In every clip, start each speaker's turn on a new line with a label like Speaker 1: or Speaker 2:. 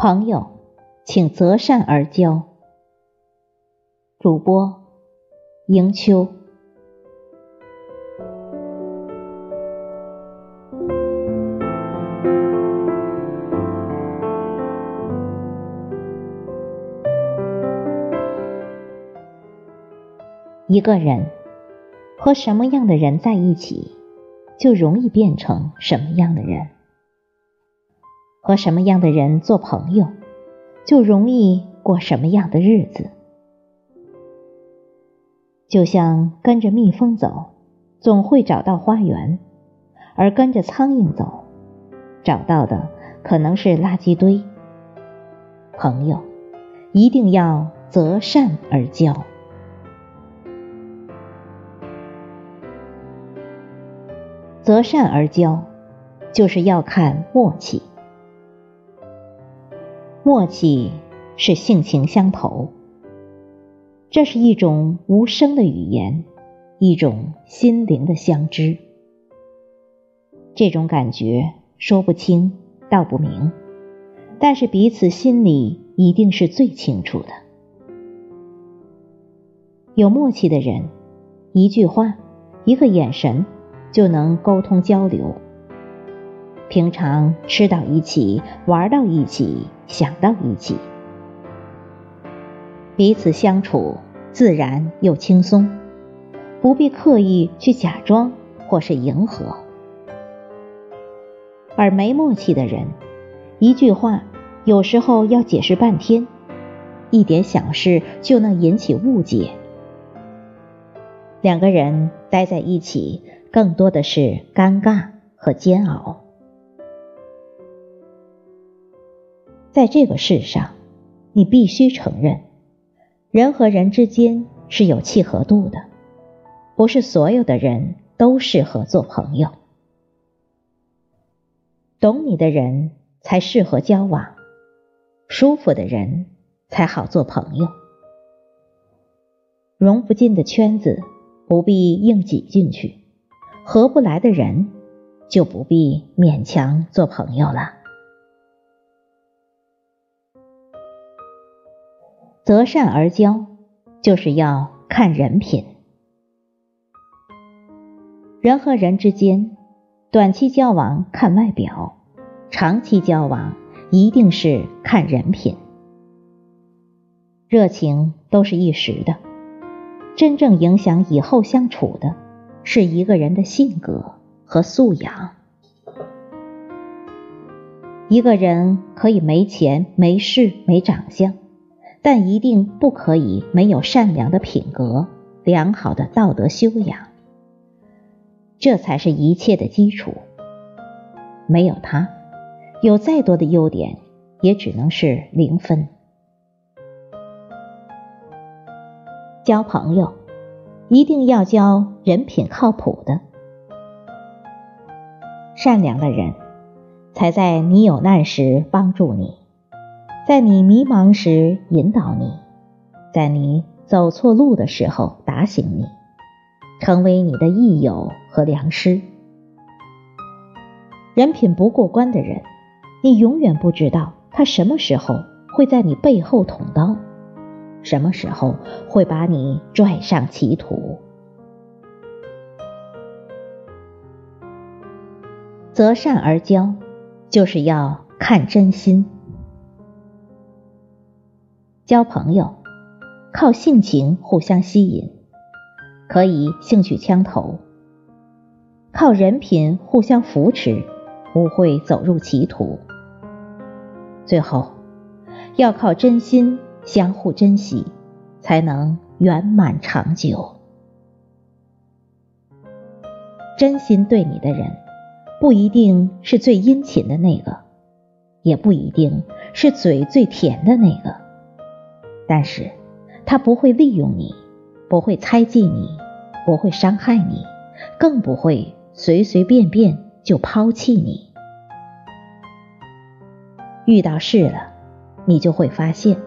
Speaker 1: 朋友，请择善而交。主播迎秋。一个人和什么样的人在一起，就容易变成什么样的人。和什么样的人做朋友，就容易过什么样的日子。就像跟着蜜蜂走，总会找到花园；而跟着苍蝇走，找到的可能是垃圾堆。朋友一定要择善而交，择善而交，就是要看默契。默契是性情相投，这是一种无声的语言，一种心灵的相知。这种感觉说不清道不明，但是彼此心里一定是最清楚的。有默契的人，一句话，一个眼神，就能沟通交流。平常吃到一起，玩到一起，想到一起，彼此相处自然又轻松，不必刻意去假装或是迎合。而没默契的人，一句话有时候要解释半天，一点小事就能引起误解。两个人待在一起，更多的是尴尬和煎熬。在这个世上，你必须承认，人和人之间是有契合度的，不是所有的人都适合做朋友。懂你的人才适合交往，舒服的人才好做朋友。融不进的圈子，不必硬挤进去；合不来的人，就不必勉强做朋友了。择善而交，就是要看人品。人和人之间，短期交往看外表，长期交往一定是看人品。热情都是一时的，真正影响以后相处的，是一个人的性格和素养。一个人可以没钱、没势、没长相。但一定不可以没有善良的品格、良好的道德修养，这才是一切的基础。没有他，有再多的优点，也只能是零分。交朋友，一定要交人品靠谱的、善良的人，才在你有难时帮助你。在你迷茫时引导你，在你走错路的时候打醒你，成为你的益友和良师。人品不过关的人，你永远不知道他什么时候会在你背后捅刀，什么时候会把你拽上歧途。择善而交，就是要看真心。交朋友，靠性情互相吸引，可以兴趣相投；靠人品互相扶持，不会走入歧途。最后，要靠真心相互珍惜，才能圆满长久。真心对你的人，不一定是最殷勤的那个，也不一定是嘴最甜的那个。但是，他不会利用你，不会猜忌你，不会伤害你，更不会随随便便就抛弃你。遇到事了，你就会发现，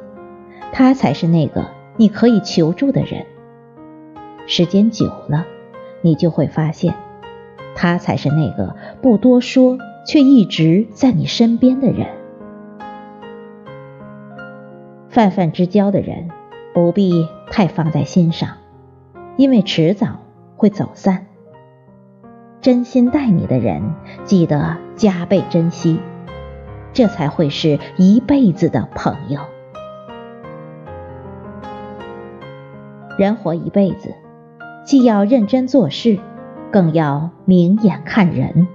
Speaker 1: 他才是那个你可以求助的人。时间久了，你就会发现，他才是那个不多说却一直在你身边的人。泛泛之交的人，不必太放在心上，因为迟早会走散。真心待你的人，记得加倍珍惜，这才会是一辈子的朋友。人活一辈子，既要认真做事，更要明眼看人。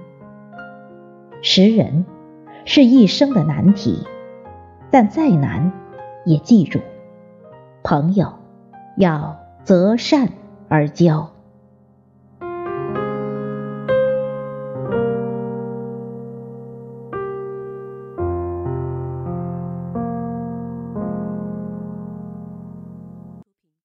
Speaker 1: 识人是一生的难题，但再难也记住，朋友要择善而交。